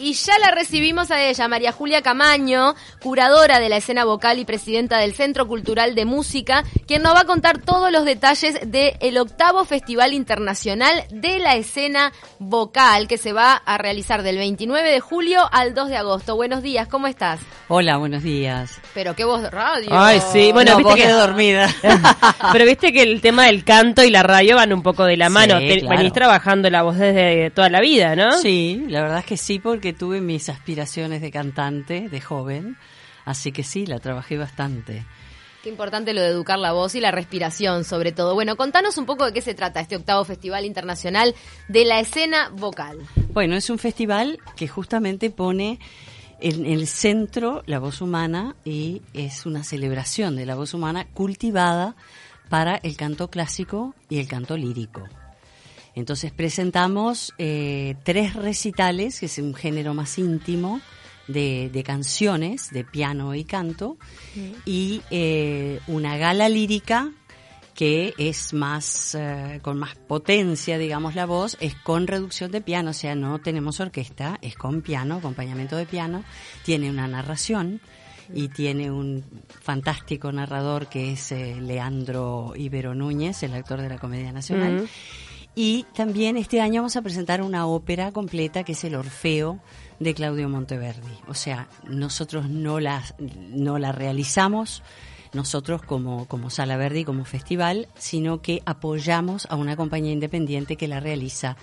Y ya la recibimos a ella, María Julia Camaño, curadora de la escena vocal y presidenta del Centro Cultural de Música, quien nos va a contar todos los detalles del octavo Festival Internacional de la Escena Vocal, que se va a realizar del 29 de julio al 2 de agosto. Buenos días, ¿cómo estás? Hola, buenos días. Pero qué voz de radio. Ay, sí, bueno, No, viste vos que quedé dormida. Pero viste que el tema del canto y la radio van un poco de la Sí, mano. Te- claro. Venís trabajando la voz desde toda la vida, ¿no? Sí, la verdad es que sí, porque tuve mis aspiraciones de cantante de joven, así que sí, la trabajé bastante. Qué importante lo de educar la voz y la respiración, sobre todo. Bueno, contanos un poco de qué se trata este octavo Festival Internacional de la Escena Vocal. Bueno, es un festival que justamente pone en el centro la voz humana y es una celebración de la voz humana cultivada para el canto clásico y el canto lírico. Entonces presentamos eh, tres recitales, que es un género más íntimo de, de canciones, de piano y canto, y eh, una gala lírica que es más eh, con más potencia, digamos, la voz, es con reducción de piano, o sea, no tenemos orquesta, es con piano, acompañamiento de piano, tiene una narración y tiene un fantástico narrador que es eh, Leandro Ibero Núñez, el actor de la Comedia Nacional. Y también este año vamos a presentar una ópera completa que es el Orfeo de Claudio Monteverdi. O sea, nosotros no la, no la realizamos nosotros como, como Sala Verdi, como festival, sino que apoyamos a una compañía independiente que la realiza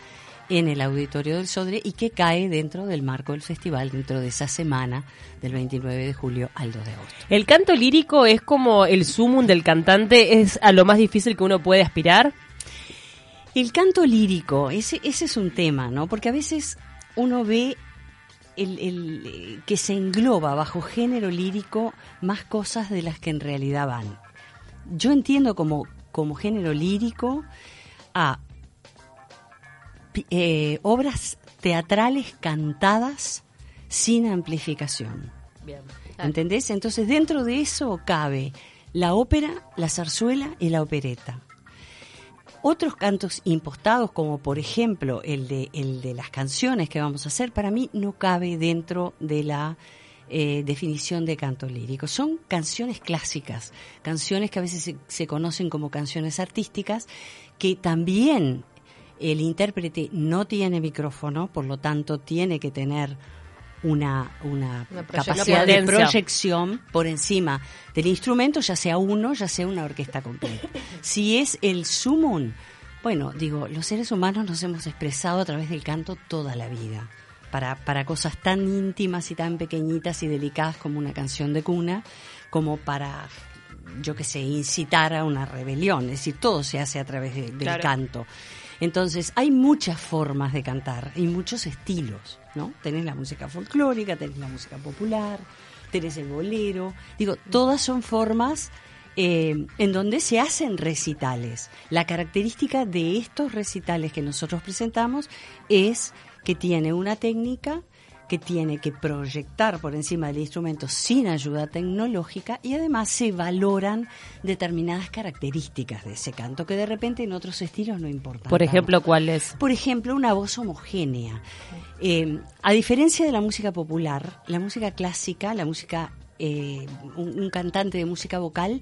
en el Auditorio del Sodre y que cae dentro del marco del festival, dentro de esa semana del 29 de julio al 2 de agosto. El canto lírico es como el sumum del cantante, es a lo más difícil que uno puede aspirar. El canto lírico, ese, ese es un tema, ¿no? Porque a veces uno ve el, el, eh, que se engloba bajo género lírico más cosas de las que en realidad van. Yo entiendo como, como género lírico a eh, obras teatrales cantadas sin amplificación. ¿Entendés? Entonces dentro de eso cabe la ópera, la zarzuela y la opereta. Otros cantos impostados, como por ejemplo el de, el de las canciones que vamos a hacer, para mí no cabe dentro de la eh, definición de canto lírico. Son canciones clásicas, canciones que a veces se, se conocen como canciones artísticas, que también el intérprete no tiene micrófono, por lo tanto tiene que tener una, una, Una capacidad de proyección por encima del instrumento, ya sea uno, ya sea una orquesta completa. Si es el sumum, bueno, digo, los seres humanos nos hemos expresado a través del canto toda la vida. Para, para cosas tan íntimas y tan pequeñitas y delicadas como una canción de cuna, como para, yo qué sé, incitar a una rebelión. Es decir, todo se hace a través de- del Claro. canto. Entonces, hay muchas formas de cantar y muchos estilos, ¿no? Tenés la música folclórica, tenés la música popular, tenés el bolero. Digo, todas son formas eh, en donde se hacen recitales. La característica de estos recitales que nosotros presentamos es que tiene una técnica que tiene que proyectar por encima del instrumento sin ayuda tecnológica y además se valoran determinadas características de ese canto que de repente en otros estilos no importan. Por ejemplo, ¿cuál es? Por ejemplo, una voz homogénea. Eh, a diferencia de la música popular, la música clásica, la música, eh, un, un cantante de música vocal,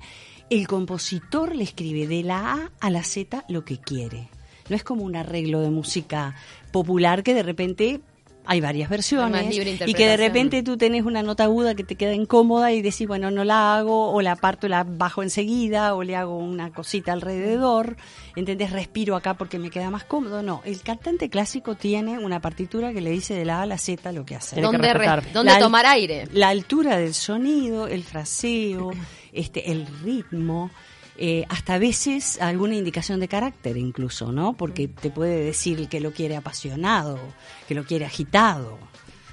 el compositor le escribe de la A a la Z lo que quiere. No es como un arreglo de música popular que de repente hay varias versiones y que de repente tú tenés una nota aguda que te queda incómoda y decís, bueno, no la hago, o la parto y la bajo enseguida, o le hago una cosita alrededor, ¿entendés? Respiro acá porque me queda más cómodo. No, el cantante clásico tiene una partitura que le dice de la A a la Z lo que hace. Que ¿Dónde, re- tomar aire? La altura del sonido, el fraseo, este, el ritmo, eh, hasta a veces alguna indicación de carácter incluso, ¿no? Porque te puede decir que lo quiere apasionado, que lo quiere agitado,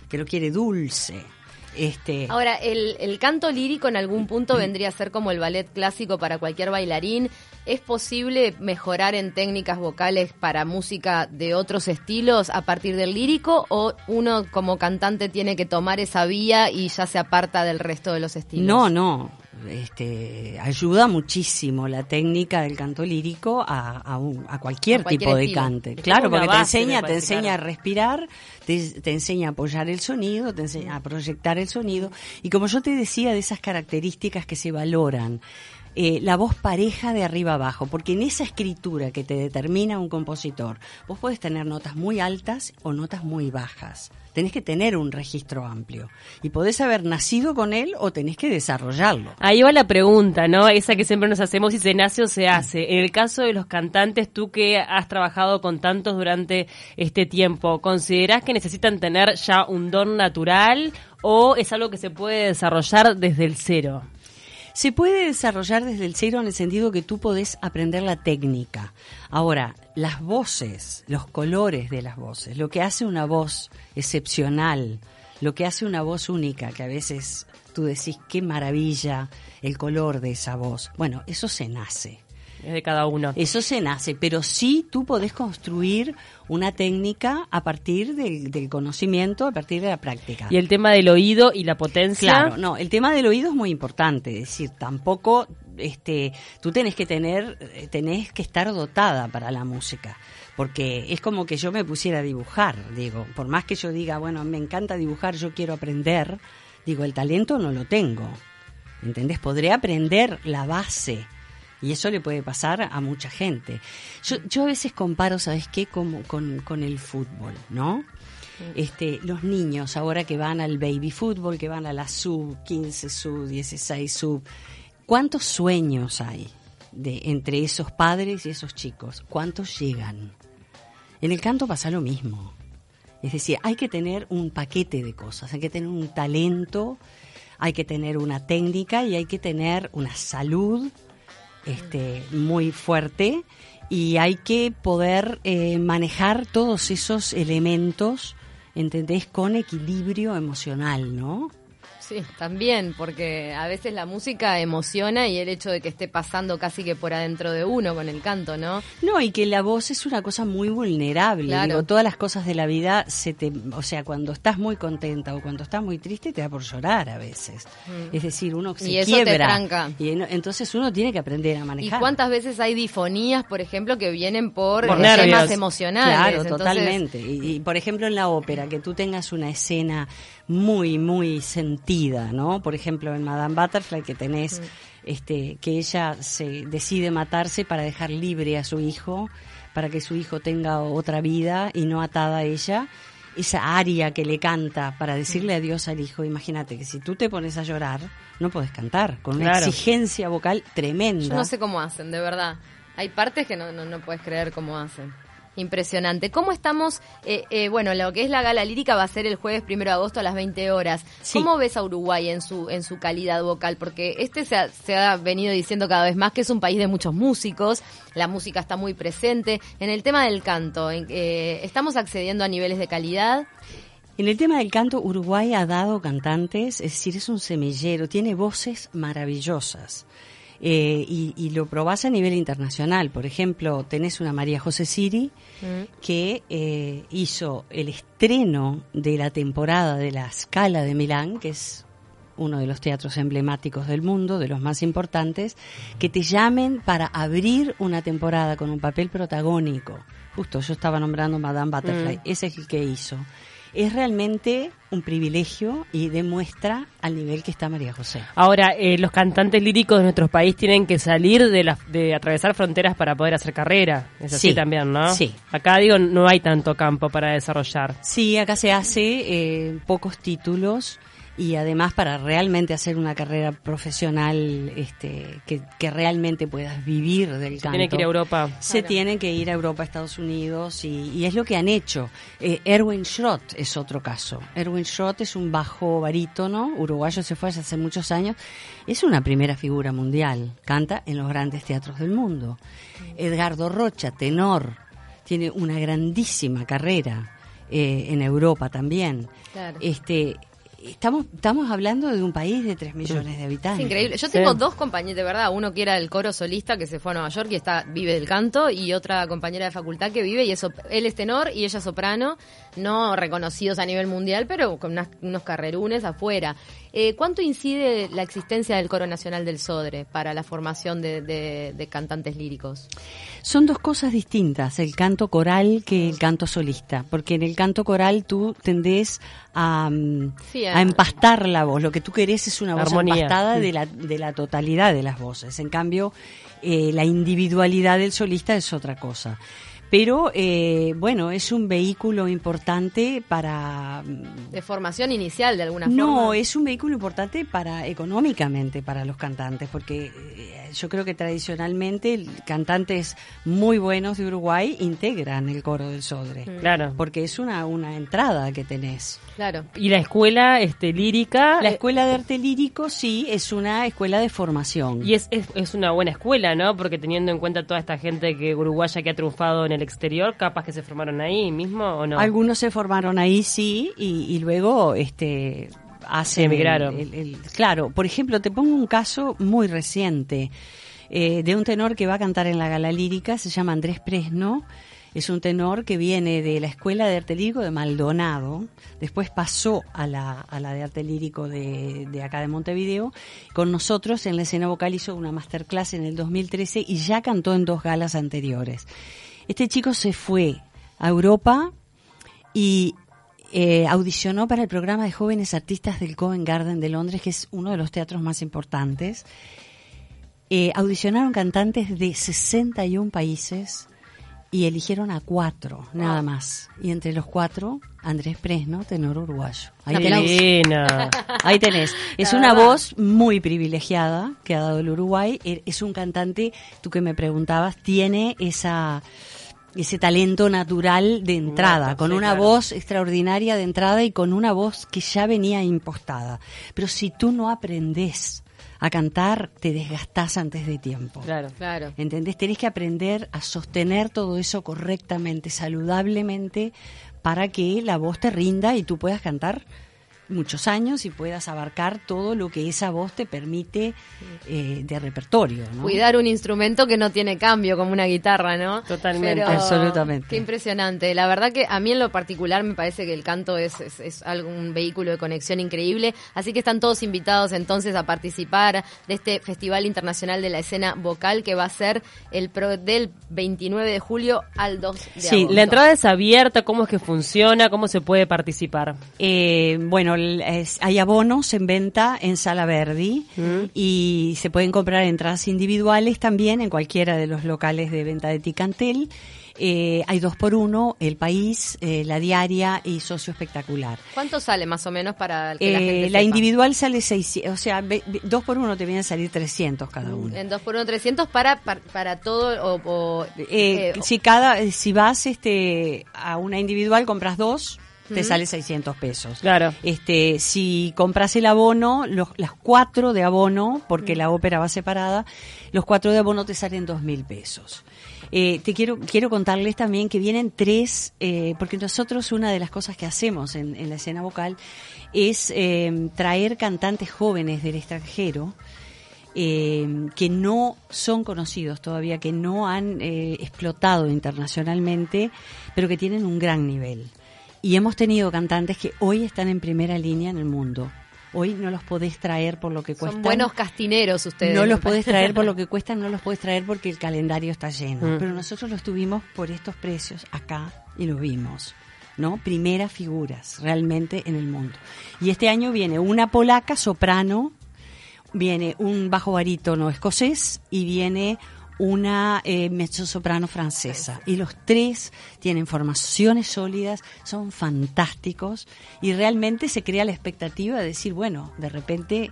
que lo quiere dulce. Este, Ahora, el, el canto lírico en algún punto vendría a ser como el ballet clásico para cualquier bailarín. ¿Es posible mejorar en técnicas vocales para música de otros estilos a partir del lírico o uno como cantante tiene que tomar esa vía y ya se aparta del resto de los estilos? No, no. Este, ayuda muchísimo la técnica del canto lírico a, a, un- a cualquier, A cualquier tipo de cante. Es Claro, porque te base, enseña, te enseña a respirar, te, te enseña a apoyar el sonido, te enseña a proyectar el sonido. Y como yo te decía, de esas características que se valoran. Eh, la voz pareja de arriba abajo, porque en esa escritura que te determina un compositor, vos podés tener notas muy altas o notas muy bajas. Tenés que tener un registro amplio. Y podés haber nacido con él o tenés que desarrollarlo. Ahí va la pregunta, ¿no? Esa que siempre nos hacemos, si se nace o se hace. En el caso de los cantantes, tú que has trabajado con tantos durante este tiempo, ¿considerás que necesitan tener ya un don natural o es algo que se puede desarrollar desde el cero? Se puede desarrollar desde el cero en el sentido que tú podés aprender la técnica. Ahora, las voces, los colores de las voces, lo que hace una voz excepcional, lo que hace una voz única, que a veces tú decís qué maravilla el color de esa voz. Bueno, eso se nace. Es de cada uno. Eso se nace, pero sí tú podés construir una técnica a partir del, del conocimiento, a partir de la práctica. Y el tema del oído y la potencia. Claro, no, el tema del oído es muy importante, es decir, tampoco este tú tenés que tener eh, tenés que estar dotada para la música, porque es como que yo me pusiera a dibujar, digo, por más que yo diga, bueno, me encanta dibujar, yo quiero aprender, digo, el talento no lo tengo. ¿Entendés? Podré aprender la base. Y eso le puede pasar a mucha gente. Yo, yo a veces comparo, ¿sabes qué? Como con, con el fútbol, ¿no? Este, los niños ahora que van al baby fútbol, que van a la sub 15, sub 16, sub, ¿cuántos sueños hay de entre esos padres y esos chicos? ¿Cuántos llegan? En el canto pasa lo mismo. Es decir, hay que tener un paquete de cosas, hay que tener un talento, hay que tener una técnica y hay que tener una salud este, muy fuerte y hay que poder eh, manejar todos esos elementos, ¿entendés? Con equilibrio emocional, ¿no? Sí, también, porque a veces la música emociona y el hecho de que esté pasando casi que por adentro de uno con el canto, ¿no? No, y que la voz es una cosa muy vulnerable. Claro. Digo, todas las cosas de la vida se te, o sea, cuando estás muy contenta o cuando estás muy triste te da por llorar a veces. Es decir, uno se Mm. Y eso te quiebra. tranca. Y en- entonces uno tiene que aprender a ¿Y manejar. cuántas veces hay difonías, por ejemplo, que vienen por, Por eh, nervios. temas emocionales? Claro, Entonces, totalmente. Y, y, por ejemplo en la ópera, que tú tengas una escena muy, muy sentida, ¿no? Por ejemplo en Madame Butterfly que tenés, este, que ella se decide matarse para dejar libre a su hijo, para que su hijo tenga otra vida y no atada a ella. Esa aria que le canta para decirle adiós al hijo, imagínate que si tú te pones a llorar, no puedes cantar, con una Claro. exigencia vocal tremenda. Yo no sé cómo hacen, de verdad. Hay partes que no, no, no puedes creer cómo hacen. Impresionante. ¿Cómo estamos? eh, eh, bueno, lo que es la gala lírica va a ser el jueves primero de agosto a las 20 horas. Sí. ¿Cómo ves a Uruguay en su en su calidad vocal? Porque este se ha, se ha venido diciendo cada vez más que es un país de muchos músicos. La música está muy presente. En el tema del canto, eh, ¿estamos accediendo a niveles de calidad? En el tema del canto, Uruguay ha dado cantantes, es decir, es un semillero, tiene voces maravillosas. Eh, y, y lo probás a nivel internacional. Por ejemplo, tenés una María José Siri que eh, hizo el estreno de la temporada de la Scala de Milán, que es uno de los teatros emblemáticos del mundo, de los más importantes, que te llamen para abrir una temporada con un papel protagónico. Justo, yo estaba nombrando Madame Butterfly, ese es el que hizo. Es realmente un privilegio y demuestra al nivel que está María José. Ahora, eh, los cantantes líricos de nuestro país tienen que salir de, la, de atravesar fronteras para poder hacer carrera. Es así Sí, también, ¿no? sí. Acá, digo, no hay tanto campo para desarrollar. Sí, acá se hace eh, pocos títulos y además para realmente hacer una carrera profesional este, que, que realmente puedas vivir del Se canto. tiene que ir a Europa. Se tienen que ir a Europa, Estados Unidos y, y es lo que han hecho. Eh, Erwin Schrott es otro caso. Erwin Schrott es un bajo barítono, uruguayo se fue hace muchos años. Es una primera figura mundial. Canta en los grandes teatros del mundo. Edgardo Rocha, tenor, tiene una grandísima carrera eh, en Europa también. Claro. Este, estamos, estamos hablando de un país de 3 millones de habitantes. Es increíble. Yo tengo dos compañeros, de verdad, uno que era el coro solista que se fue a Nueva York y está vive del canto y otra compañera de facultad que vive y es, él es tenor y ella soprano, no reconocidos a nivel mundial, pero con unos carrerunes afuera. Eh, ¿Cuánto incide la existencia del Coro Nacional del Sodre para la formación de, cantantes líricos? Son dos cosas distintas, el canto coral que el canto solista, porque en el canto coral tú tendés a, mm, a, empastar la voz, lo que tú querés es una voz empastada de la, de la totalidad de las voces, en cambio eh, la individualidad del solista es otra cosa. Pero eh, bueno, es un vehículo importante para... Mm, de formación inicial, de alguna forma. No, es un vehículo importante para económicamente para los cantantes, porque eh, yo creo que tradicionalmente cantantes muy buenos de Uruguay integran el coro del Sodre. Mm. Claro. Porque es una, una entrada que tenés. Claro. ¿Y la escuela este, lírica? La escuela de arte lírico sí, es una escuela de formación. Y es, es, es una buena escuela, ¿no? Porque teniendo en cuenta toda esta gente que uruguaya que ha triunfado en el exterior, capaz que se formaron ahí mismo o no. Algunos se formaron ahí, sí, y, luego este hace emigraron. claro, por ejemplo, te pongo un caso muy reciente eh, de un tenor que va a cantar en la gala lírica, se llama Andrés Presno. Es un tenor que viene de la Escuela de Arte Lírico de Maldonado, después pasó a la, a la de Arte Lírico de, de, acá de Montevideo. Con nosotros en la escena vocal hizo una masterclass en el 2013 y ya cantó en dos galas anteriores. Este chico se fue a Europa y eh, audicionó para el programa de jóvenes artistas del Covent Garden de Londres, que es uno de los teatros más importantes. Eh, audicionaron cantantes de 61 países y eligieron a cuatro, nada más. Y entre los cuatro, Andrés Presno, tenor uruguayo. Ahí tenés. Ahí tenés. Es una voz muy privilegiada que ha dado el Uruguay. E, es un cantante, tú que me preguntabas, tiene esa ese talento natural de entrada, con una voz extraordinaria de entrada y con una voz que ya venía impostada. Pero si tú no aprendes a cantar, te desgastás antes de tiempo. Claro, claro. ¿Entendés? Tenés que aprender a sostener todo eso correctamente, saludablemente, para que la voz te rinda y tú puedas cantar muchos años y puedas abarcar todo lo que esa voz te permite eh, de repertorio. Cuidar un instrumento que no tiene cambio, como una guitarra, ¿no? Totalmente. Absolutamente. Qué impresionante. La verdad que a mí en lo particular me parece que el canto es, es, algún vehículo de conexión increíble. Así que están todos invitados entonces a participar de este Festival Internacional de la Escena Vocal que va a ser el pro, del 29 de julio al 2 de agosto. Sí, la entrada es abierta. ¿Cómo es que funciona? ¿Cómo se puede participar? Eh, bueno, hay abonos en venta en Sala Verdi mm. y se pueden comprar entradas individuales también en cualquiera de los locales de venta de Ticantel. Eh, hay dos por uno, El País, eh, La Diaria y Socio Espectacular. ¿Cuánto sale más o menos para que la eh, gente La individual sale 600, o sea, dos por uno te vienen a salir 300 cada uno. En dos por uno 300 para, para, todo o, si cada si vas este a una individual compras dos te sale 600 pesos. Claro. Este, si compras el abono, los, las cuatro de abono, porque la ópera va separada, los cuatro de abono te salen 2.000 pesos. Eh, te quiero, quiero contarles también que vienen tres, eh, porque nosotros una de las cosas que hacemos en, la escena vocal es eh, traer cantantes jóvenes del extranjero, que no son conocidos todavía, que no han explotado internacionalmente, pero que tienen un gran nivel. Y hemos tenido cantantes que hoy están en primera línea en el mundo. Hoy no los podés traer por lo que cuestan. Son buenos castineros ustedes. No los podés traer por lo que cuestan, no los podés traer porque el calendario está lleno. Mm. Pero nosotros los tuvimos por estos precios acá y los vimos. ¿no? Primeras figuras realmente en el mundo. Y este año viene una polaca soprano, viene un bajo barítono escocés y viene una eh, mezzo-soprano francesa. Y los tres tienen formaciones sólidas, son fantásticos y realmente se crea la expectativa de decir, bueno, de repente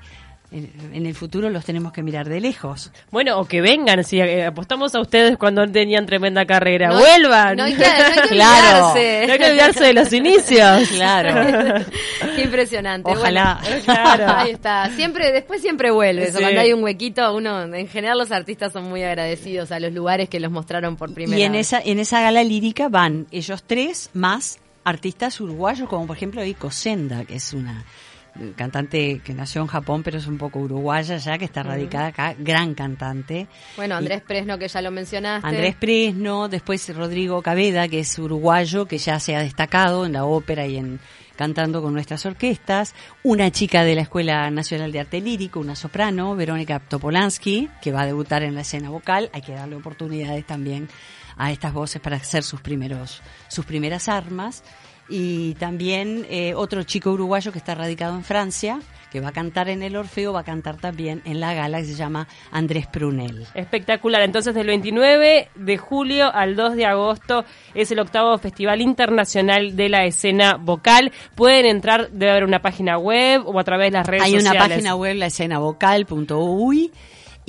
en, el futuro los tenemos que mirar de lejos. Bueno, o que vengan, si eh, apostamos a ustedes cuando tenían tremenda carrera, vuelvan. No hay que, claro. No hay que olvidarse de los inicios. Claro. Qué impresionante. Ojalá. claro. Ahí está. Siempre, después siempre vuelve. Cuando hay un huequito, uno, en general los artistas son muy agradecidos a los lugares que los mostraron por primera vez. Y en esa, en esa gala lírica van ellos tres más artistas uruguayos, como por ejemplo Ico Senda, que es una cantante que nació en Japón, pero es un poco uruguaya ya, que está radicada acá, gran cantante. Bueno, Andrés Presno, que ya lo mencionaste. Andrés Presno, después Rodrigo Cabeda, que es uruguayo, que ya se ha destacado en la ópera y en cantando con nuestras orquestas, una chica de la Escuela Nacional de Arte Lírico, una soprano, Verónica Topolansky, que va a debutar en la escena vocal, hay que darle oportunidades también a estas voces para hacer sus primeros sus primeras armas y también eh, otro chico uruguayo que está radicado en Francia, que va a cantar en el Orfeo, va a cantar también en la gala que se llama Andrés Prunel. Espectacular, entonces del 29 de julio al 2 de agosto es el octavo Festival Internacional de la Escena Vocal. Pueden entrar, debe haber una página web o a través de las redes Hay sociales. Hay una página web, la escena vocal.uy.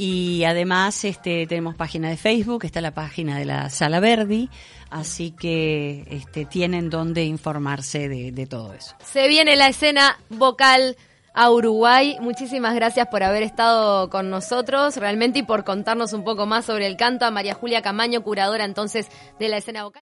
Y además este, tenemos página de Facebook, está la página de la Sala Verdi, así que este, tienen donde informarse de, de todo eso. Se viene la escena vocal a Uruguay. Muchísimas gracias por haber estado con nosotros realmente y por contarnos un poco más sobre el canto a María Julia Camaño, curadora entonces de la escena vocal.